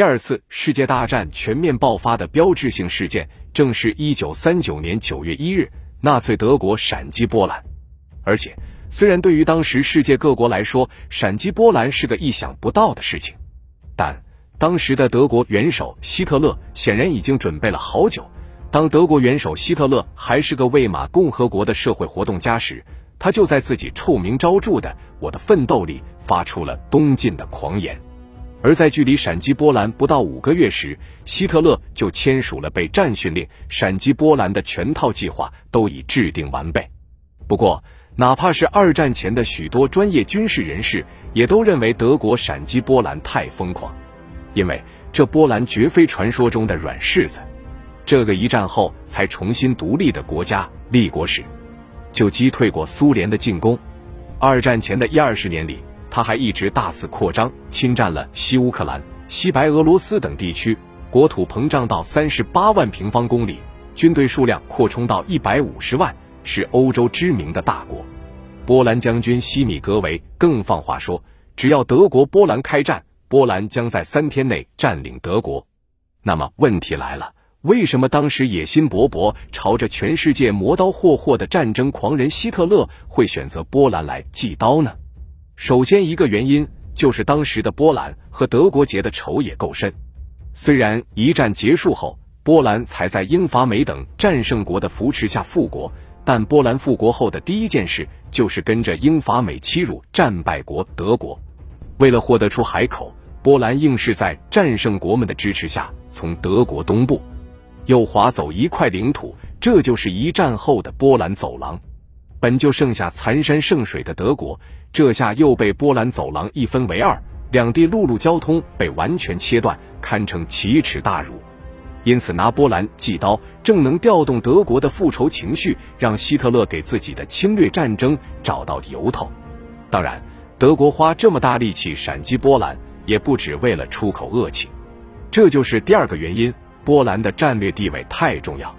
第二次世界大战全面爆发的标志性事件，正是一九三九年九月一日，纳粹德国闪击波兰。而且，虽然对于当时世界各国来说，闪击波兰是个意想不到的事情，但当时的德国元首希特勒显然已经准备了好久。当德国元首希特勒还是个魏玛共和国的社会活动家时，他就在自己臭名昭著的《我的奋斗》里发出了东进的狂言，而在距离闪击波兰不到五个月时，希特勒就签署了被战训令，闪击波兰的全套计划都已制定完备。不过，哪怕是二战前的许多专业军事人士，也都认为德国闪击波兰太疯狂，因为这波兰绝非传说中的软柿子，这个一战后才重新独立的国家立国时。就击退过苏联的进攻。二战前的一二十年里，他还一直大肆扩张，侵占了西乌克兰、西白俄罗斯等地区，国土膨胀到三十八万平方公里，军队数量扩充到一百五十万，是欧洲知名的大国。波兰将军西米格维更放话说，只要德国波兰开战，波兰将在三天内占领德国。那么问题来了。为什么当时野心勃勃、朝着全世界磨刀霍霍的战争狂人希特勒会选择波兰来祭刀呢？首先，一个原因就是当时的波兰和德国结的仇也够深。虽然一战结束后，波兰才在英法美等战胜国的扶持下复国，但波兰复国后的第一件事就是跟着英法美欺辱战败国德国。为了获得出海口，波兰硬是在战胜国们的支持下，从德国东部。又划走一块领土，这就是一战后的波兰走廊。本就剩下残山剩水的德国，这下又被波兰走廊一分为二，两地陆路交通被完全切断，堪称奇耻大辱。因此，拿波兰祭刀，正能调动德国的复仇情绪，让希特勒给自己的侵略战争找到由头。当然，德国花这么大力气闪击波兰，也不只为了出口恶气，这就是第二个原因。波兰的战略地位太重要。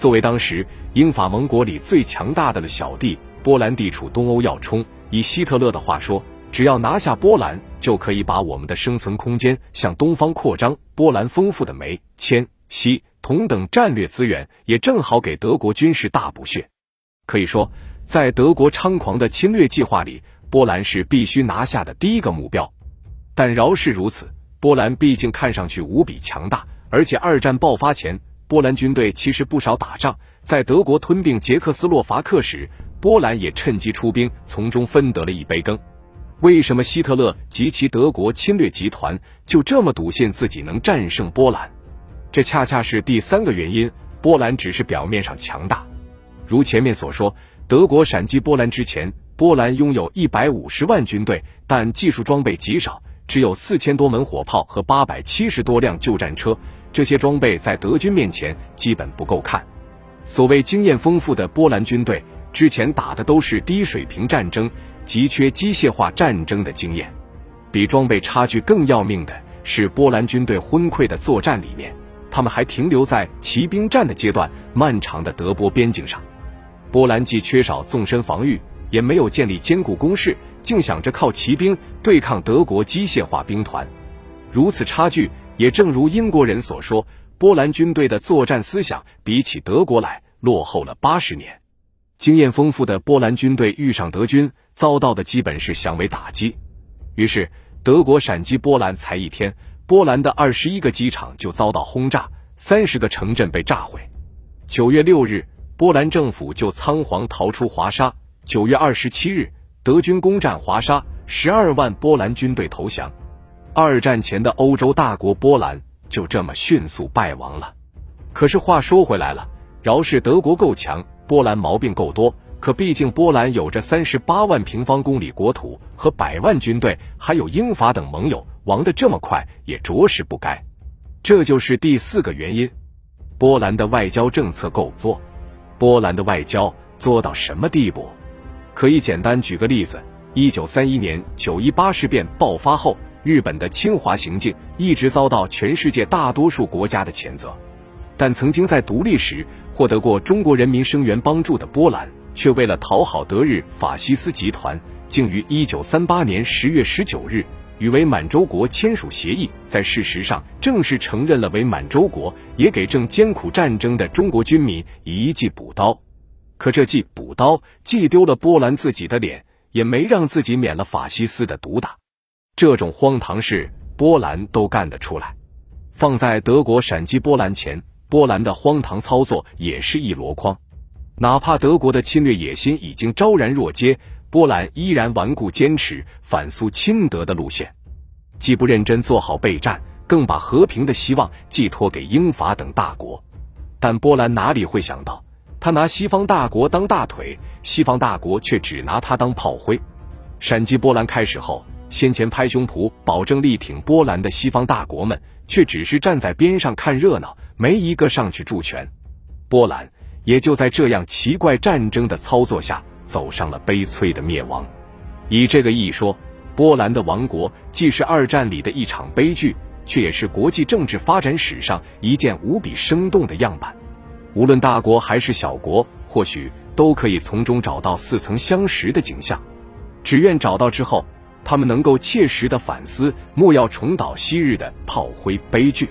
作为当时英法盟国里最强大的小弟，波兰地处东欧要冲。以希特勒的话说，只要拿下波兰，就可以把我们的生存空间向东方扩张。波兰丰富的煤、铅、锡、铜等战略资源，也正好给德国军事大补血。可以说，在德国猖狂的侵略计划里，波兰是必须拿下的第一个目标。但饶是如此，波兰毕竟看上去无比强大。而且二战爆发前，波兰军队其实不少打仗。在德国吞并捷克斯洛伐克时，波兰也趁机出兵，从中分得了一杯羹。为什么希特勒及其德国侵略集团就这么笃信自己能战胜波兰？这恰恰是第三个原因。波兰只是表面上强大，如前面所说，德国闪击波兰之前，波兰拥有一百五十万军队，但技术装备极少，只有四千多门火炮和八百七十多辆旧战车。这些装备在德军面前基本不够看。所谓经验丰富的波兰军队，之前打的都是低水平战争，急缺机械化战争的经验。比装备差距更要命的是，波兰军队昏聩的作战理念，他们还停留在骑兵战的阶段。漫长的德波边境上，波兰既缺少纵深防御，也没有建立坚固工事，竟想着靠骑兵对抗德国机械化兵团。如此差距。也正如英国人所说，波兰军队的作战思想比起德国来落后了八十年。经验丰富的波兰军队遇上德军，遭到的基本是降维打击。于是，德国闪击波兰才一天，波兰的二十一个机场就遭到轰炸，三十个城镇被炸毁。九月六日，波兰政府就仓皇逃出华沙。九月二十七日，德军攻占华沙，十二万波兰军队投降。二战前的欧洲大国波兰就这么迅速败亡了。可是话说回来了，饶是德国够强，波兰毛病够多。可毕竟波兰有着三十八万平方公里国土和百万军队，还有英法等盟友，亡得这么快也着实不该。这就是第四个原因：波兰的外交政策够作。波兰的外交作到什么地步？可以简单举个例子：一九三一年九一八事变爆发后。日本的侵华行径一直遭到全世界大多数国家的谴责，但曾经在独立时获得过中国人民声援帮助的波兰，却为了讨好德日法西斯集团，竟于一九三八年十月十九日与伪满洲国签署协议，在事实上正式承认了伪满洲国，也给正艰苦战争的中国军民一记补刀。可这记补刀既丢了波兰自己的脸，也没让自己免了法西斯的毒打。这种荒唐事，波兰都干得出来。放在德国闪击波兰前，波兰的荒唐操作也是一箩筐。哪怕德国的侵略野心已经昭然若揭。波兰依然顽固坚持反苏亲德的路线，既不认真做好备战，更把和平的希望寄托给英法等大国。但波兰哪里会想到，他拿西方大国当大腿，西方大国却只拿他当炮灰。闪击波兰开始后，先前拍胸脯保证力挺波兰的西方大国们，却只是站在边上看热闹，没一个上去助拳。波兰也就在这样奇怪战争的操作下。走上了悲催的灭亡。以这个意义说，波兰的亡国既是二战里的一场悲剧，却也是国际政治发展史上一件无比生动的样板。无论大国还是小国，或许都可以从中找到似曾相识的景象。只愿找到之后，他们能够切实的反思，莫要重蹈昔日的炮灰悲剧。